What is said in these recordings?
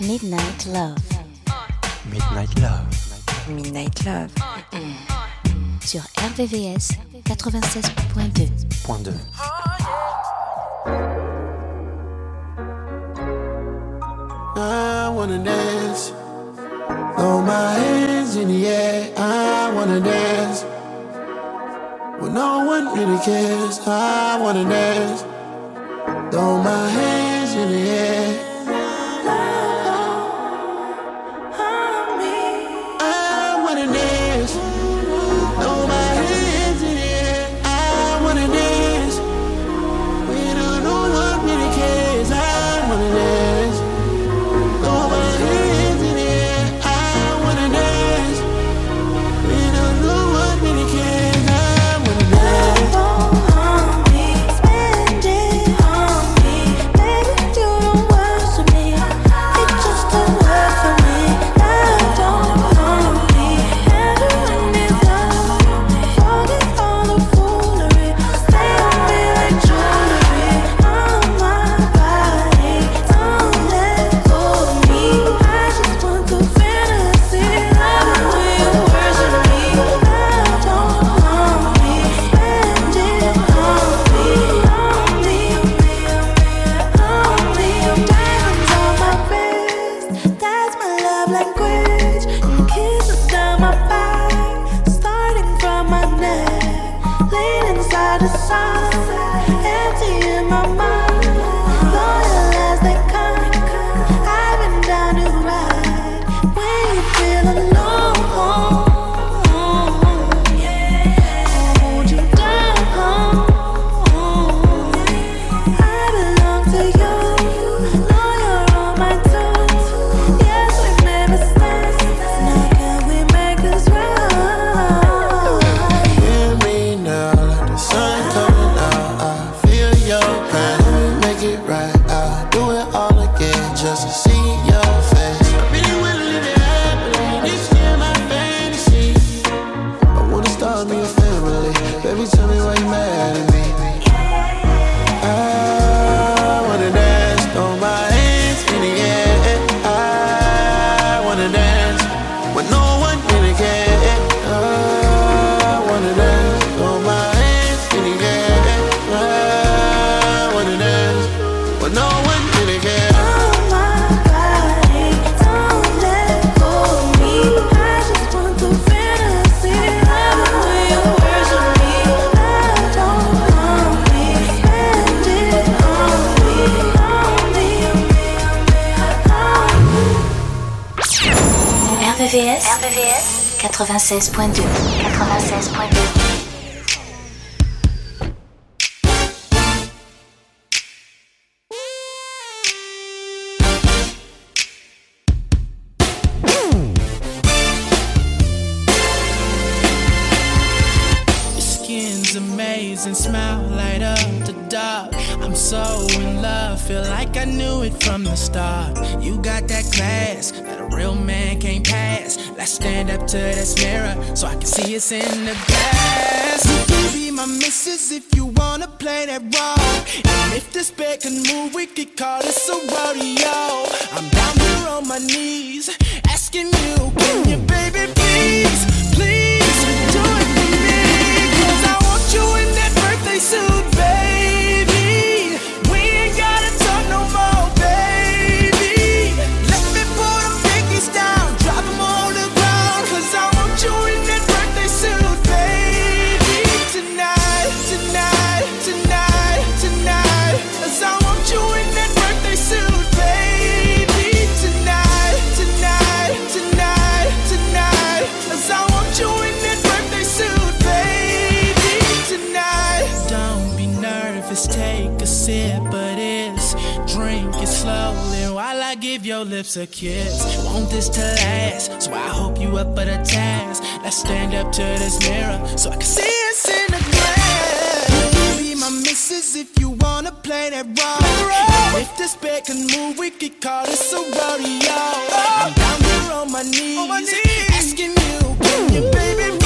Midnight Love. Midnight Love. Midnight Love. Sur RVVS 96.2. I wanna dance. Throw my hands in the air. I wanna dance. no one really cares. I wanna dance. Throw my hands in the air. 96.2 if you wanna play that role. And if this bed can move, we could call this a rodeo. I'm down here on my knees, asking you, can you, baby, please, please. your lips a kiss. Want this to last, so I hope you up for the task. Let's stand up to this mirror so I can see us in the glass. Be my missus if you wanna play that role. If this bed can move, we could call this a rodeo. I'm down here on my knees, asking you, can you baby?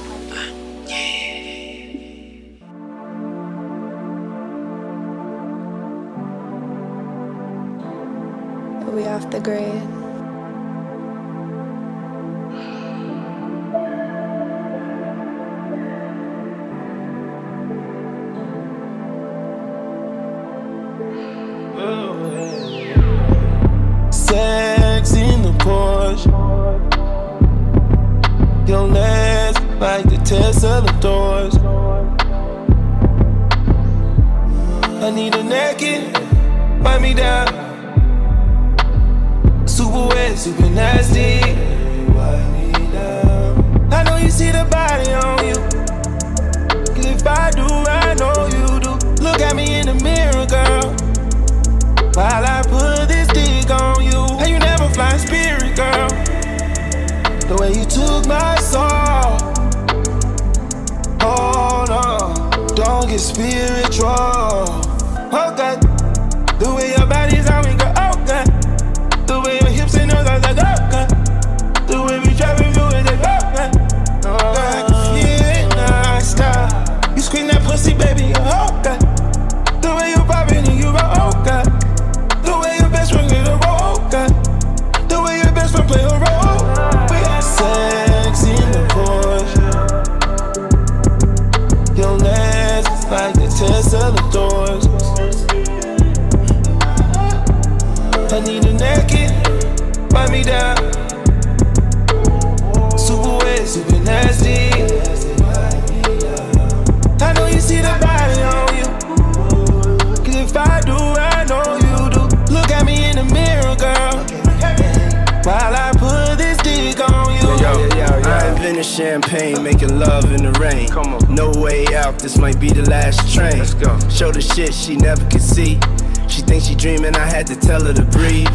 Champagne, making love in the rain. Come on. No way out, this might be the last train. Let's go. Show the shit she never could see. She thinks she dreaming, I had to tell her to breathe.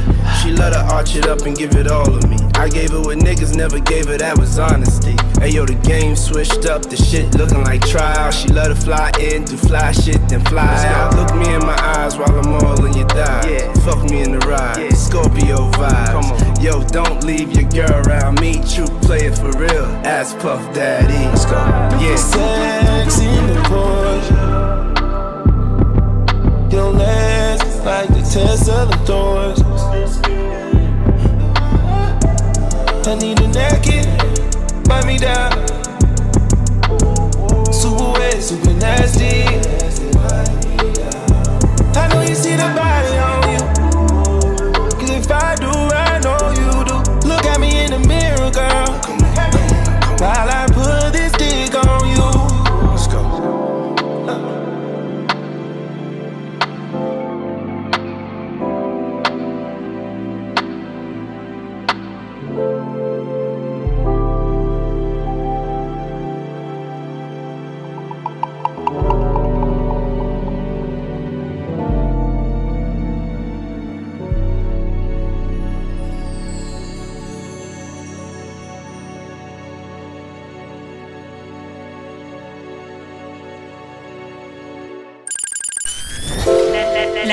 She let her arch it up and give it all of me. I gave her what niggas never gave her, that was honesty. Hey yo, the game switched up, the shit looking like trial. She let her fly in, do fly shit, then fly out. Look me in my eyes while I'm all in your thighs. Yeah. Fuck me in the ride, Scorpio vibes. Yo, don't leave your girl around me. True play it for real. Ass puff daddy. Let's go. Yeah. Sex in the Porsche. Your legs like the Tesla doors. I need a naked, wipe me down. Super wet, super nasty. I know you see the body on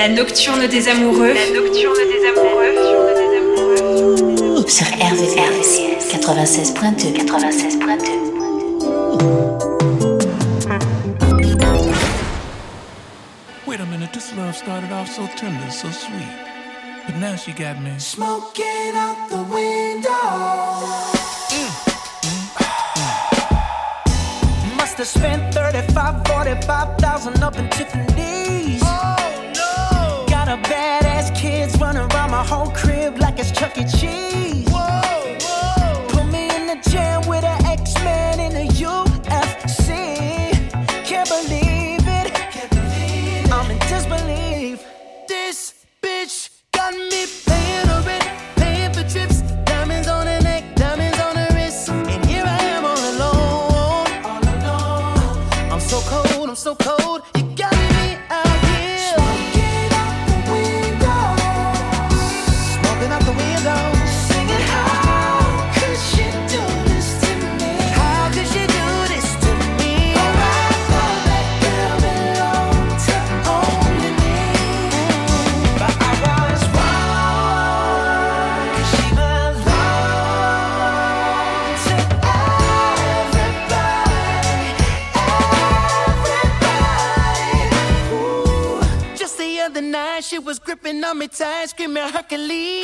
La nocturne des amoureux. La nocturne des amoureux. Sur RVVS 96.2. 96.2. Wait a minute, this love started off so tender, so sweet. But now she got me. Smoking out the window. Must have spent 35, 45,000 up in Tiffany's. Running around my whole crib like it's Chuck E. Cheese. Når mit tøj skymer høkkeli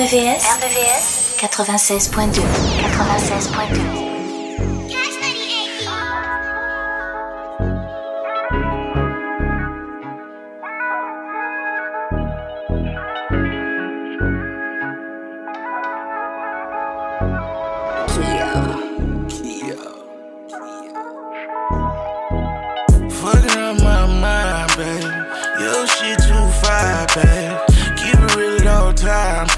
RVVS 96.2 96.2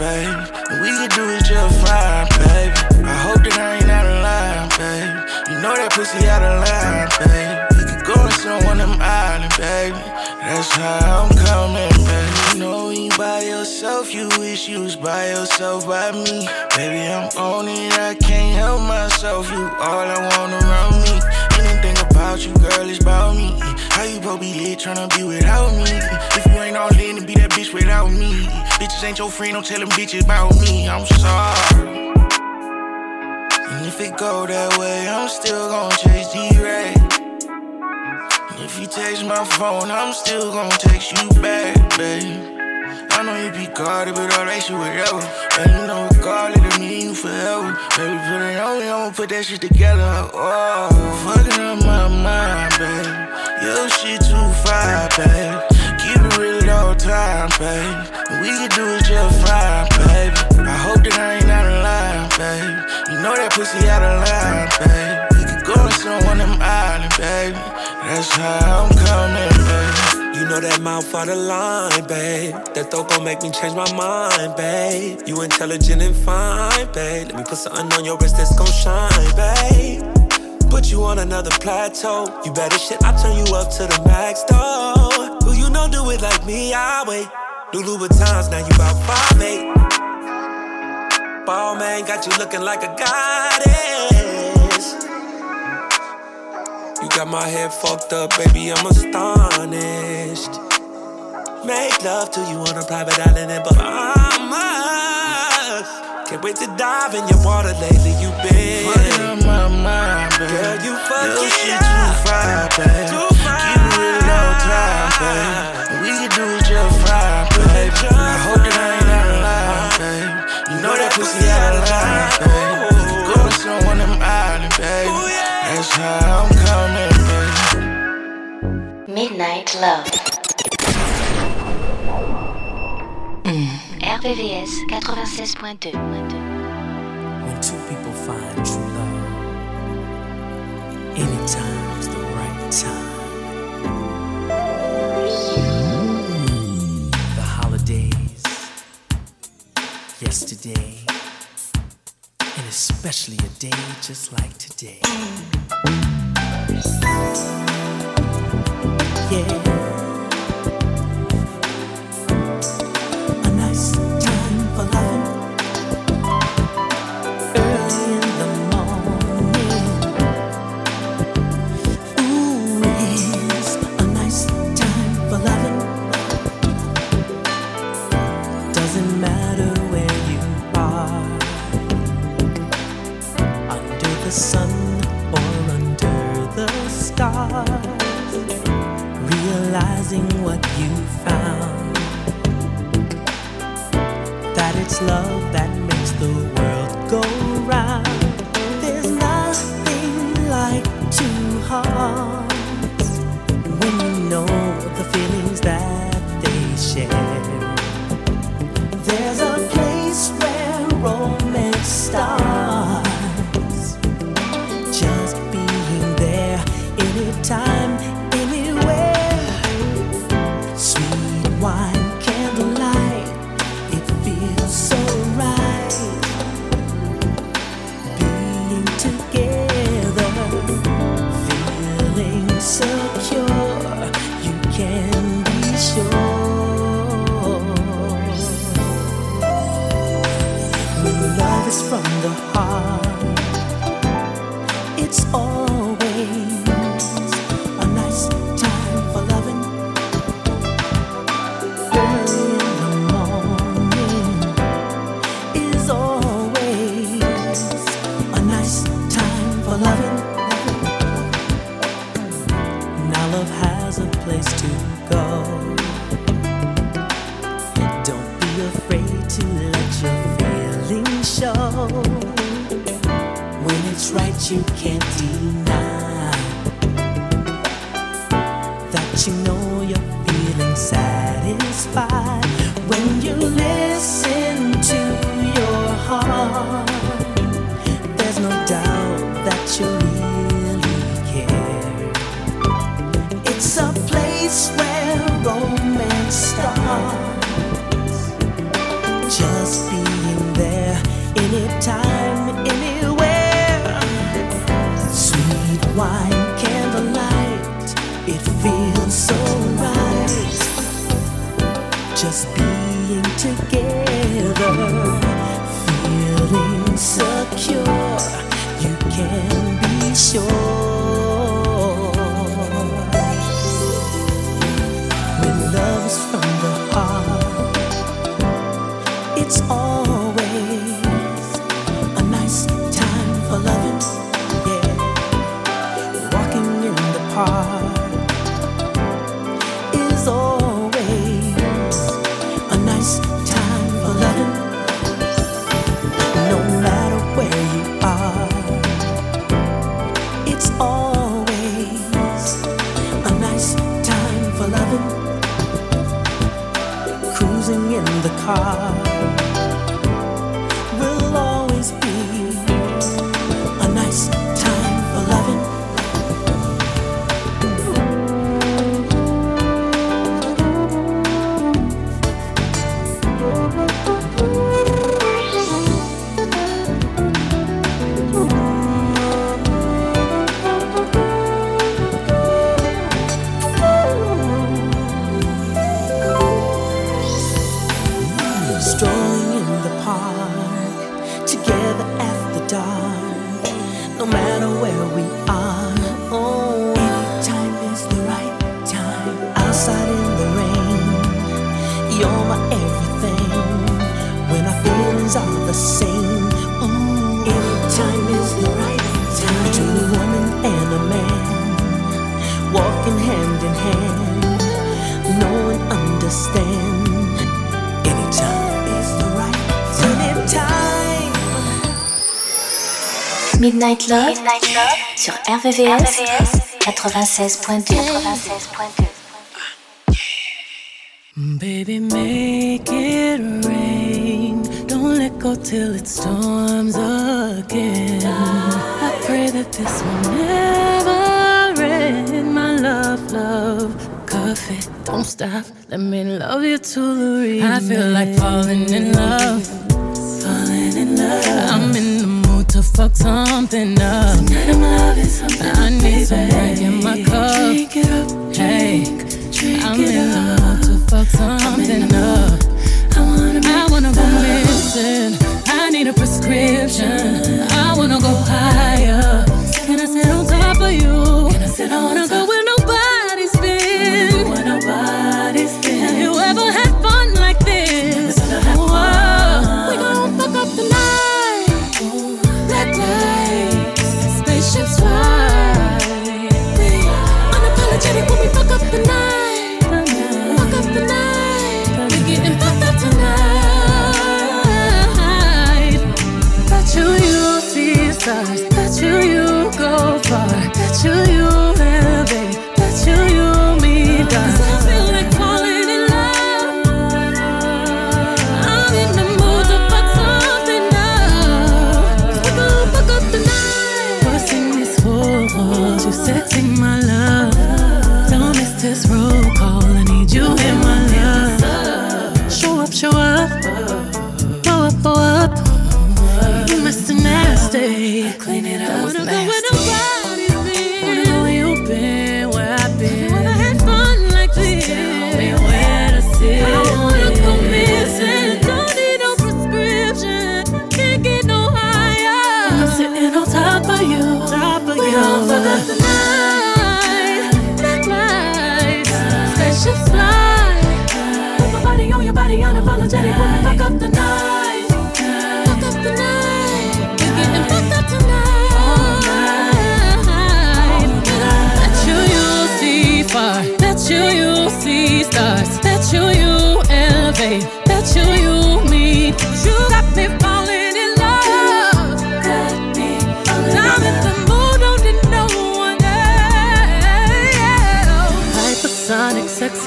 We can do it just fine, babe. I hope that I ain't out of line, babe. You know that pussy out of line, babe. We could go to some one of them islands, baby. That's how I'm coming, babe. You know you by yourself, you wish you was by yourself by me. Baby, I'm on it, I can't help myself. You all I want around me. About you, girl, is about me. How you supposed be lit tryna be without me? If you ain't all in be that bitch without me. Bitches ain't your friend, don't tell them bitches about me. I'm sorry. And if it go that way, I'm still gon' chase D-Ray. And if you text my phone, I'm still gon' text you back, babe. I know you be guarded, but all that shit whatever. And you know, regardless of me, you forever. Baby, put it on me, I'ma put that shit together. Oh, fucking up my mind, babe. Your shit too fine, babe. Keep it real at all time, babe. We can do it just fine, baby. I hope that I ain't out of line, babe. You know that pussy out of line, babe. We could go to some one of them islands, baby. That's how I'm coming, baby. Know that mouth out of line, babe. That thought gon' make me change my mind, babe. You intelligent and fine, babe. Let me put something on your wrist that's gon' shine, babe. Put you on another plateau. You better shit, I turn you up to the max, though. Who you know do it like me? I wait. New Louboutins, now you about five eight. Ball man got you looking like a goddess. Got my head fucked up, baby, I'm astonished. Make love to you on a private island in Bahamas. Can't wait to dive in your water lately, you been. Up my mind, babe. Girl, you fucking shit up. too fine, babe. Too Keep it real all time, babe. We can do it just fine, babe. I hope that I ain't out of line, babe. You know that pussy out of line, babe. Go to some one of them islands, babe. That's how I'm. Midnight Love. Mm. RVVS 96.2 When two people find true love, anytime's the right time. Mm. The holidays, yesterday, and especially a day just like today. Yeah. A Realizing what you found that it's love that makes the world go round. There's nothing like two hearts so right. Just being together, feeling secure. You can be sure. When love's from the heart, it's always car Midnight Love, sur RVVS, 96.2. Baby, make it rain. Don't let go till it storms again. I pray that this will never end. My love, love, coffee, don't stop. Let me love you to the end. I feel like falling in love. Falling in love. I'm in fuck something up. Tonight I'm loving something. I need some drink in my cup. Drink it up, hey. I'm in the mood to fuck something up. I wanna, I wanna go missing. I need a prescription. I wanna go higher. Can I sit on top of you? Can I sit I wanna go where nobody's stars. Bet you you go far. Bet you you Nasty. Clean it up. Wanna go where nobody's been. Wanna know where you've been, where I've been. Never had fun like this. Tell me where to sit. I wanna go missing. Don't need no prescription. Can't get no higher. I'm sitting on top of you. Top of you. Fuck up the night. Black lights. Spaceships fly. Put my body on your body, unapologetic. We fuck up the night.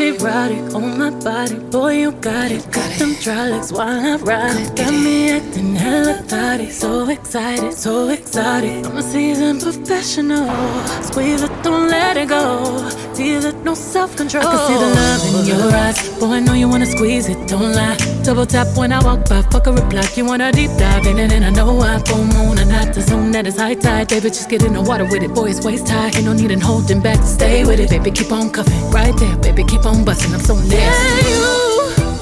Erotic on my body. Boy, you got it. Got got them dry legs while I ride. Got me acting hella thotty. So excited, so exotic. I'm a seasoned professional. Squeeze it, don't let it go. Tease it, no self control. I can see the love in your oh. eyes. Boy, I know you wanna squeeze it, don't lie. Double tap when I walk by, fuck a reply. You wanna deep dive in it, and I know I full moon and not the zone that is high tide. Baby, just get in the water with it. Boy, it's waist high. Ain't no need in holding back. Stay with it, baby. Keep on cuffing. Right there, baby. Keep on busting. I'm so nasty. Yeah, you,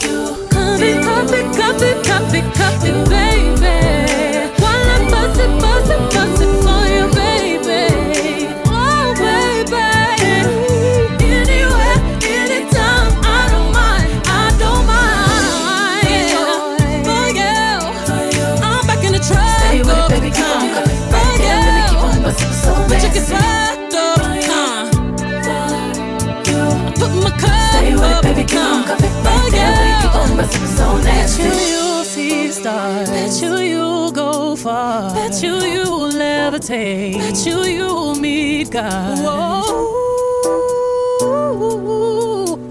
you, copy, copy, copy, copy, copy, baby. Stay with it, up, baby, keep on uh, cuffing. oh, Right there, keep on busting. So nasty. Bet you you'll see stars. Bet you you'll go far. Bet you you'll levitate. Bet you you'll meet God. Whoa,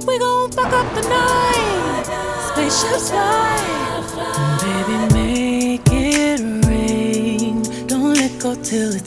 we gon' fuck up the night. Spaceships fly. Baby, make it rain. Don't let go till it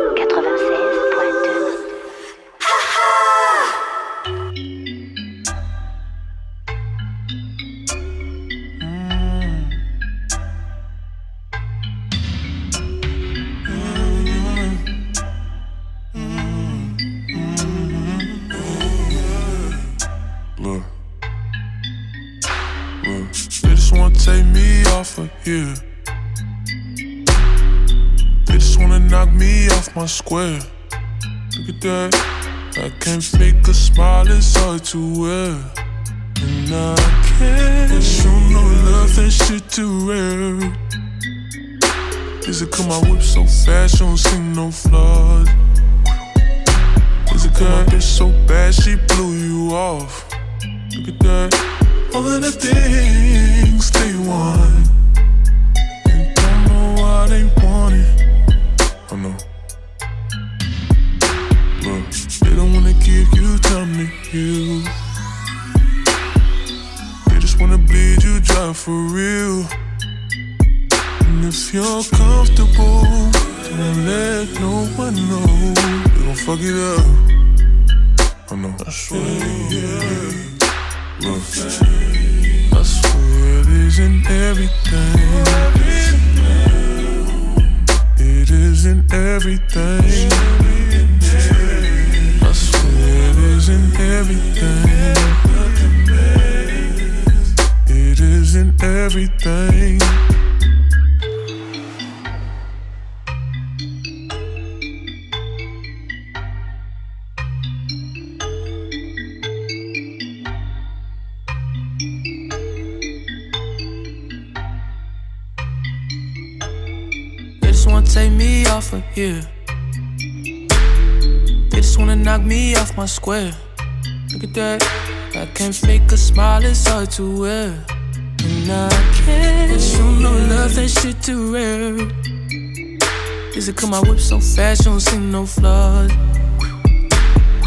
square. Look at that. I can't fake a smile, it's hard to wear. And I can't show no love, that shit too rare. Is it cause my whip so fast, you don't see no flaws? Is it cause my bitch so bad, she blew you off? Look at that. All of the things they want. You time to heal. They just wanna bleed you dry for real. And if you're comfortable, don't let no one know. They gon' fuck it up. I know. I swear, yeah. Look, I swear it isn't everything. It isn't everything. Isn't everything. It isn't everything. Just wanna take me off of here. Wanna knock me off my square. Look at that. I can't fake a smile, it's hard to wear. And I can't show no love, that shit too rare. Is it cause my whip so fast, you don't see no flaws?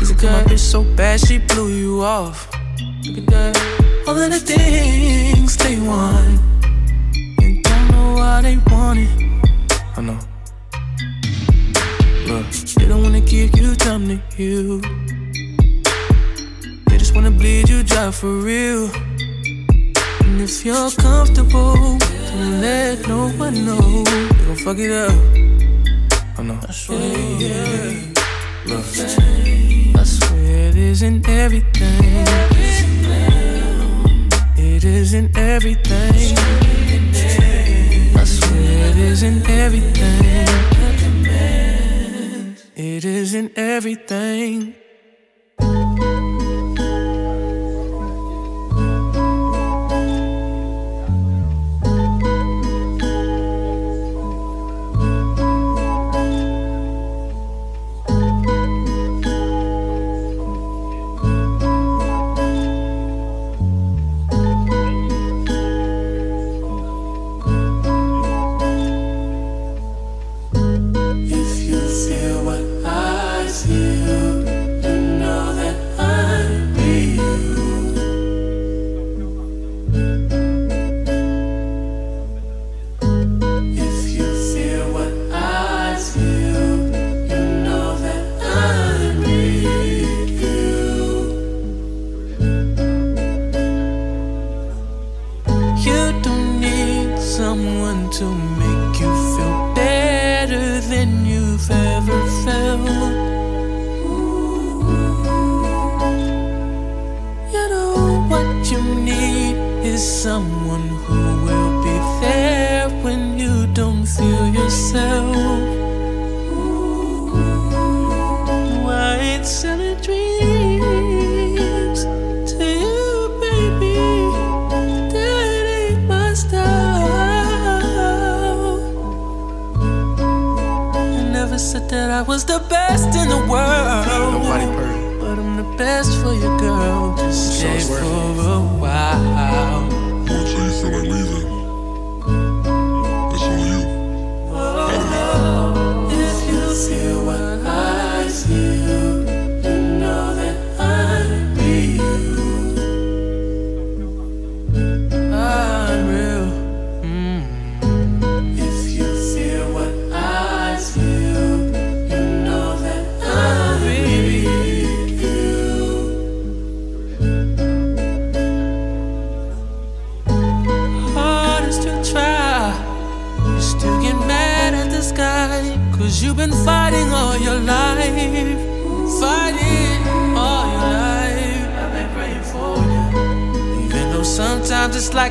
Is it cause my bitch so bad, she blew you off? Look at that. All of the things they want. And don't know why they want it. Give you time to heal. They just wanna bleed you dry for real. And if you're comfortable, don't let no one know. They gon' fuck it up. I know. I swear, yeah. Look, I swear it isn't everything. It isn't everything. I swear it isn't everything. It isn't everything.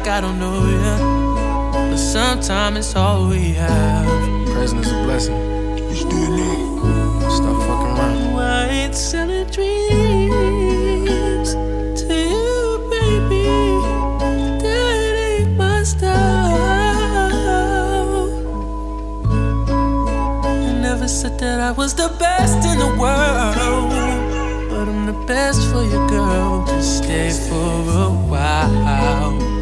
Like I don't know you. But sometimes it's all we have. Present is a blessing. Let's do it now. Stop fucking around. White selling dreams to you, baby. That ain't my style. I never said that I was the best in the world, but I'm the best for you, girl. Just stay for a while,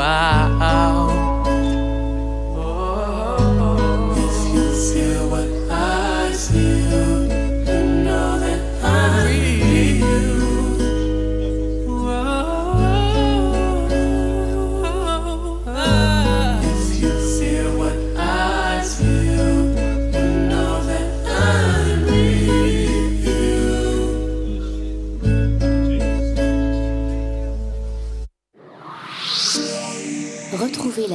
a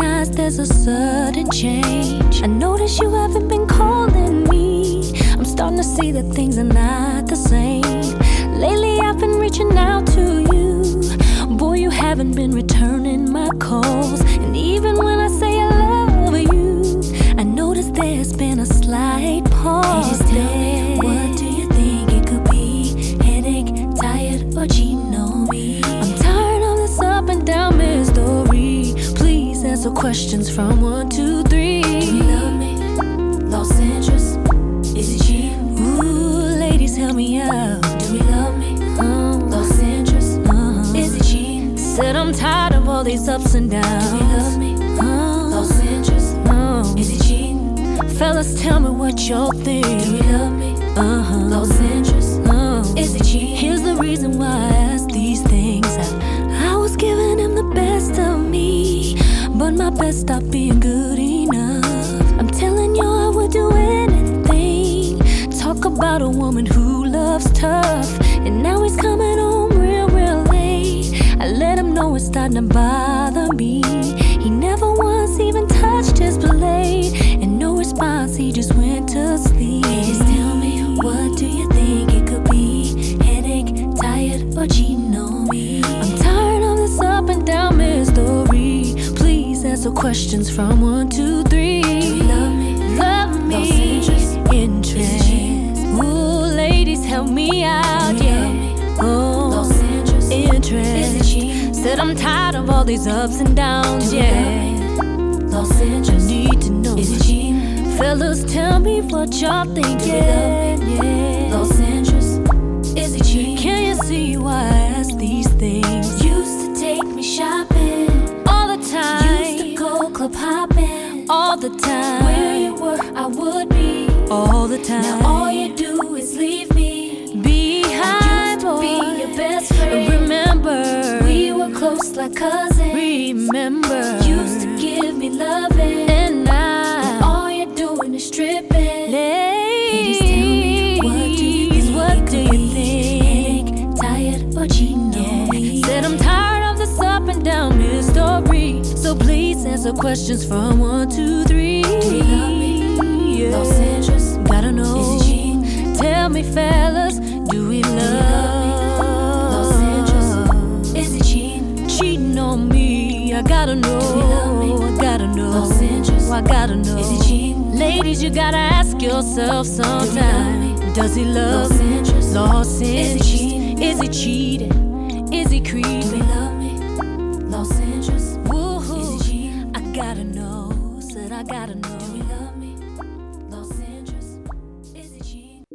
recognize there's a sudden change. I notice you haven't been calling me. I'm starting to see that things are not the same. Lately, I've been reaching out to you. Boy, you haven't been returning my calls. And even when I say I love you, I notice there's been a slight pause. Just tell me, questions from one to three. Do you love me? Lost interest? Is it cheating? Ooh, ladies, help me out. Do we love me? Los Angeles. Uh-huh. Is it cheating? Said I'm tired of all these ups and downs. Do we love me? Lost interest? No. Is it cheating? Fellas, tell me what y'all think. Do we love me? Uh-huh. Lost interest? No. Is it cheating? Here's the reason why I but my best stopped being good enough. I'm telling you, I would do anything. Talk about a woman who loves tough, and now he's coming home real, real late. I let him know it's starting to bother me. Answer questions from one to three. Do you love me? Love me. Lost interest? Interest. Ooh, ladies, help me out, Do you yeah. me? Oh, Lost interest? interest. Said I'm tired of all these ups and downs, Do yeah. Lost I need to know. Is it? Fellas, tell me what y'all think, Do you yeah, love yeah. The time. Where you were, I would be. All the time. Now all you do is leave me behind. I used to be your best friend. Remember, we were close like cousins. Remember, answer questions from one to three. Do you love me? Yeah. Los Angeles, gotta know. Is it? Tell me, fellas, do we love? Do love Los Angeles, is it cheating? Cheating on me, I gotta know. Do you love me? I gotta know. Los Angeles, I gotta know. Is it cheating? Ladies, you gotta ask yourself sometime. Do Does he love Los me? Angeles, Los Is it Angeles, cheating? is he cheating?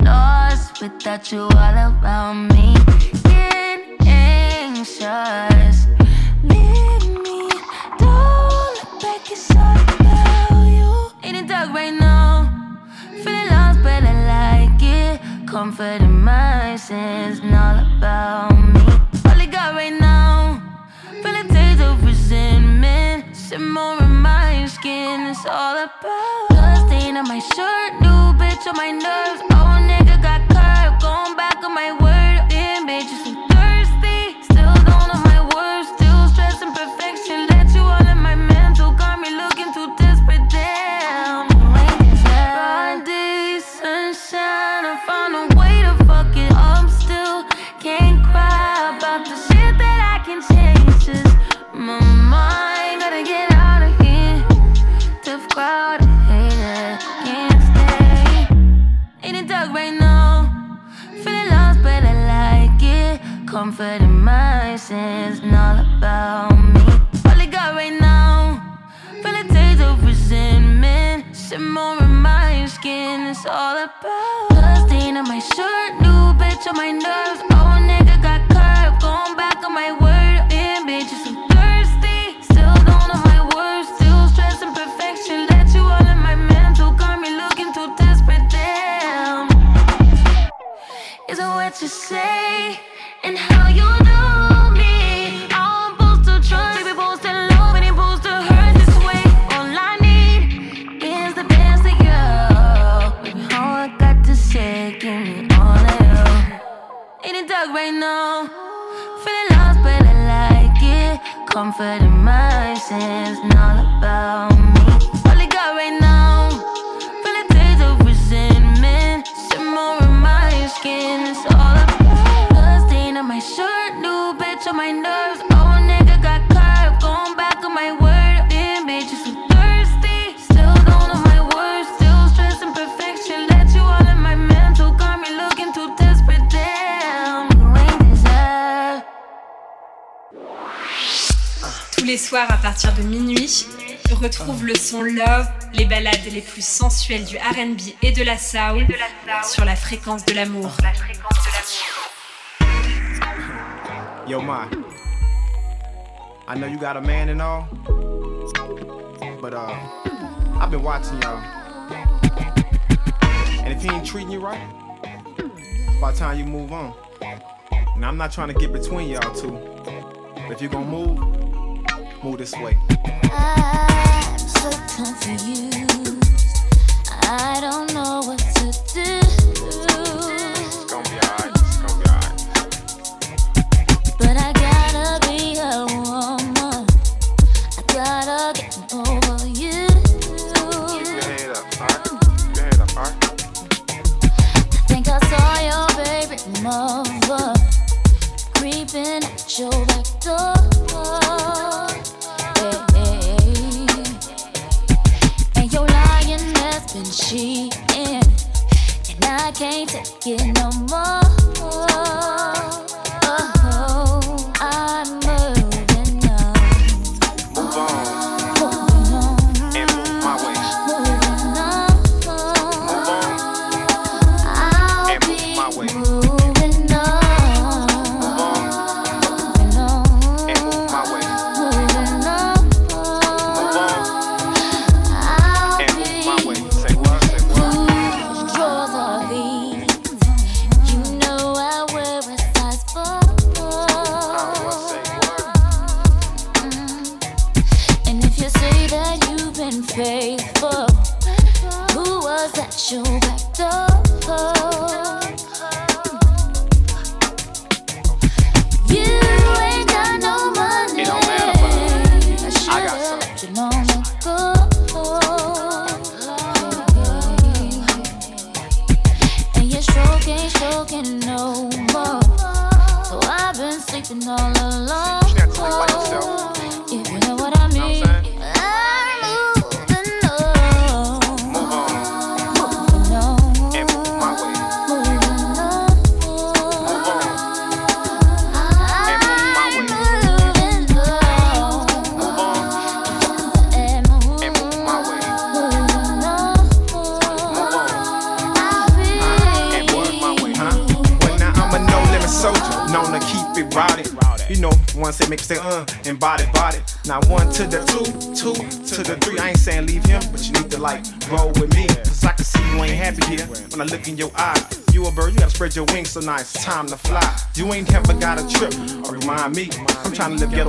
lost without you all around me. Get anxious. Leave me. Don't look back, it's all about you. In the dark right now. Feeling lost, but I like it. Comfort in my sins, and all about me. All I got right now. feeling taste of resentment. Simmer in my skin. It's all about blood stain on my shirt. On my nerves. Oh, nigga got curved. Going back on my my and all about me. All I got right now. Feel a taste of resentment. Simmer in my skin. It's all about blood stain on my shirt. New bitch on my nerves. Oh, nigga got curved. Going back on my word. Damn, bitch, so thirsty. Still don't know my words. Still stressing perfection. Let you all in my mental. Got me looking too desperate. Damn. Isn't what you say Comfort in my sins, and all about me. À partir de minuit, retrouve le son Love, les ballades les plus sensuelles du RB et de la soul sur la fréquence de l'amour. Yo, Ma. I know you got a man and all, but uh, I've been watching y'all. And if he ain't treating you right, it's about time you move on. And I'm not trying to get between y'all two, but if you're gonna move, move this way. I'm so confused. I don't know what to do. So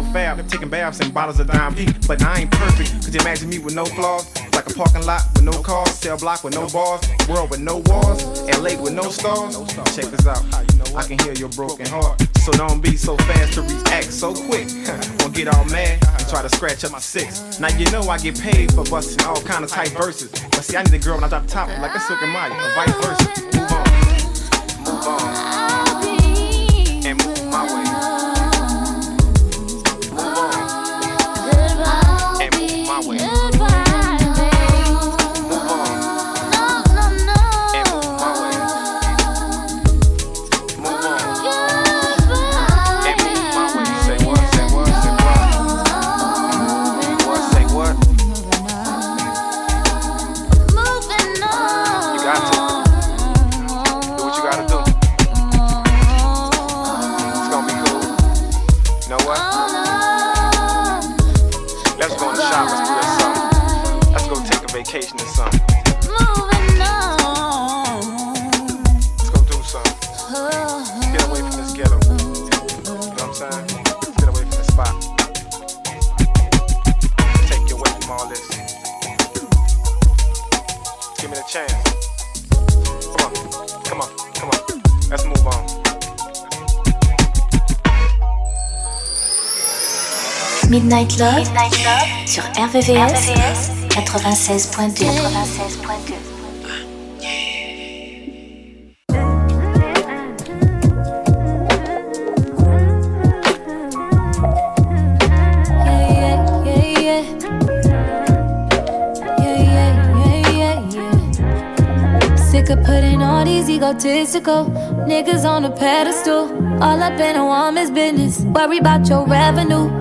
ghetto fab, taking baths in bottles of Dom P. But I ain't perfect, could you imagine me with no flaws? Like a parking lot with no cars, cell block with no bars, world with no walls, LA with no stars. Check this out, I can hear your broken heart. So don't be so fast to react so quick. Won't get all mad and try to scratch up my six. Now you know I get paid for busting all kind of tight verses. But see, I need a girl when I drop top like a Silk and Maya, or vice versa. Move on. Midnight Love, sur RVVS, 96.2. 96.2. Putting all these egotistical niggas on a pedestal. All up in a woman's business. Worry about your revenue.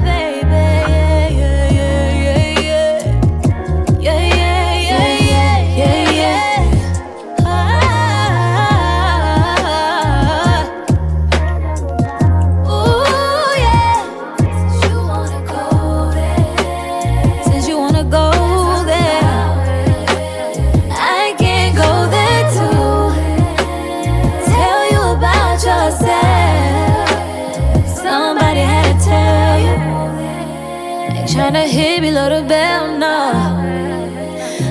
Hit below the bell, no.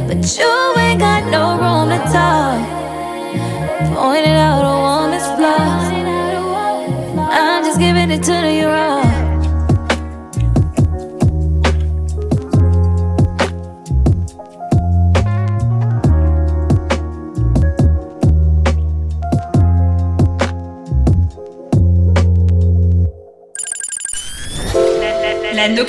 But you ain't got no room to talk. Pointed out a woman's flaws. I'm just giving it to you raw.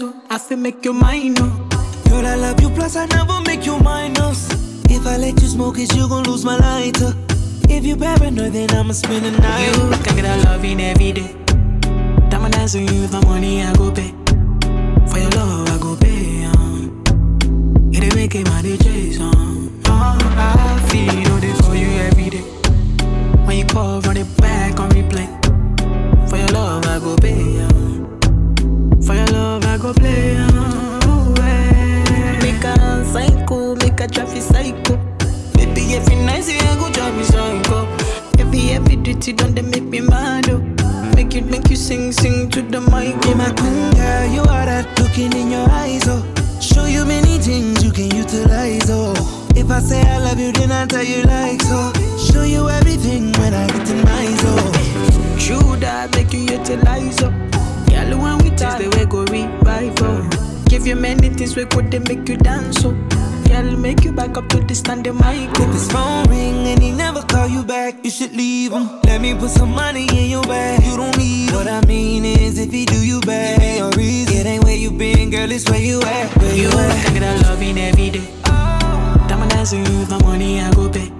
oh. I feel make your mind up. Girl, I love you, plus I never make you minus. If I let you smoke it, you gon' lose my lighter. If you paranoid, then I'ma spend the night. You can get a loving every day. Diamond dancing you with my money, I go pay. You many things we could they make you dance oh. Girl, make you back up to the standing mic If his phone ring and he never call you back, you should leave him. Let me put some money in your bag. You don't need What I mean is, if he do you bad, it ain't a reason. It ain't where you been, girl, it's where you at. Where You you at? can get a loving every day. Oh. Diamond dancing with my money, I go pay.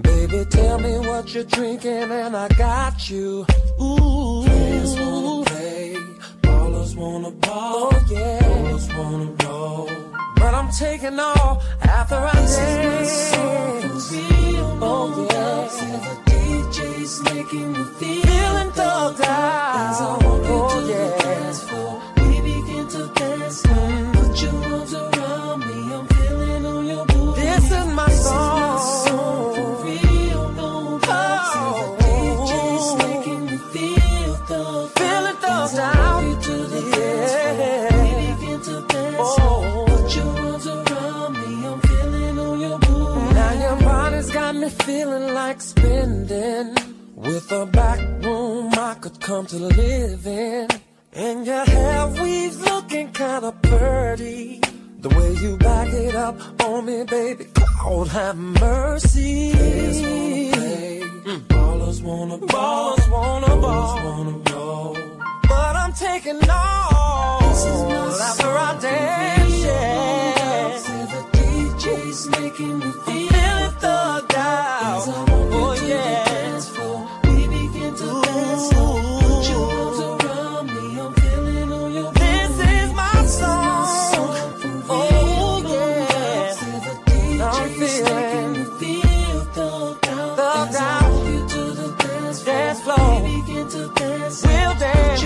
Baby, tell me what you're drinking and I got you. Ooh. Fans wanna play, ballers wanna ball, Oh, yeah. ballers wanna roll. But I'm taking all after I This is my song dance. for real, no Oh, yeah. The DJ's making me feel Feeling thugged out. Oh, into could come to live in. And your hair weaves looking kinda pretty. The way you back it up on me, baby, Lord have mercy. Players wanna play, ballers wanna ball, ballers wanna ball, wanna roll. But I'm taking all this is my after I dance, yeah. The DJ's making me feel thugged out. Oh yeah. Put your arms around me. I'm feeling on your This is my song. Oh, yeah. I'm feeling thugged out. Dance floor. We'll dance.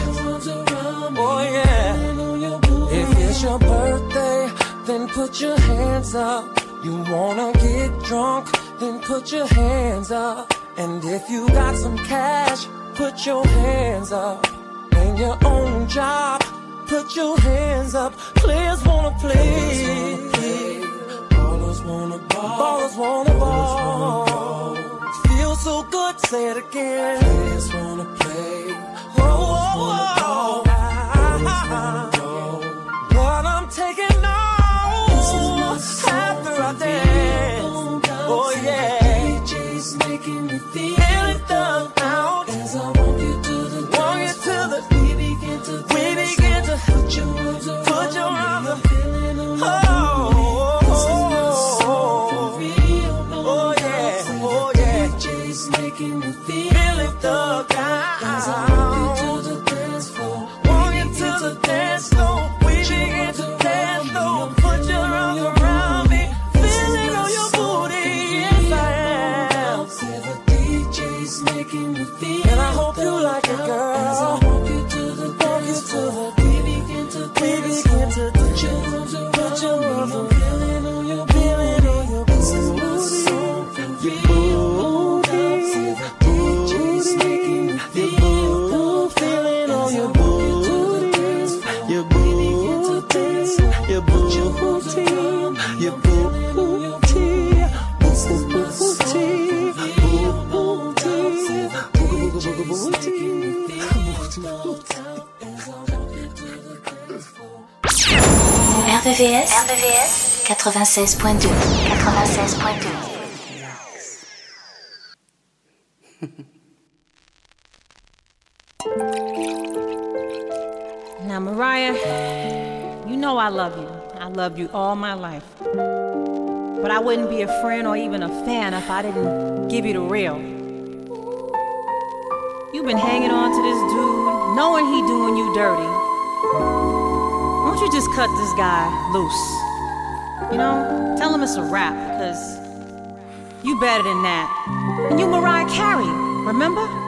Oh, yeah. If it's your birthday, then put your hands up. You wanna get drunk, then put your hands up. And if you got some cash, put your hands up. And your own job, put your hands up. Players wanna play. Ballers wanna ball. Ballers wanna ball. Feels so good, say it again. Players wanna play. Ballers Oh, oh, oh. RVVS, RVVS 96.2 96.2 Now, Mariah, you know I love you. I loved you all my life. But I wouldn't be a friend or even a fan if I didn't give you the real. You've been hanging on to this dude, knowing he doing you dirty. Don't you just cut this guy loose? You know, tell him it's a wrap, because you better than that. And you Mariah Carey? Remember?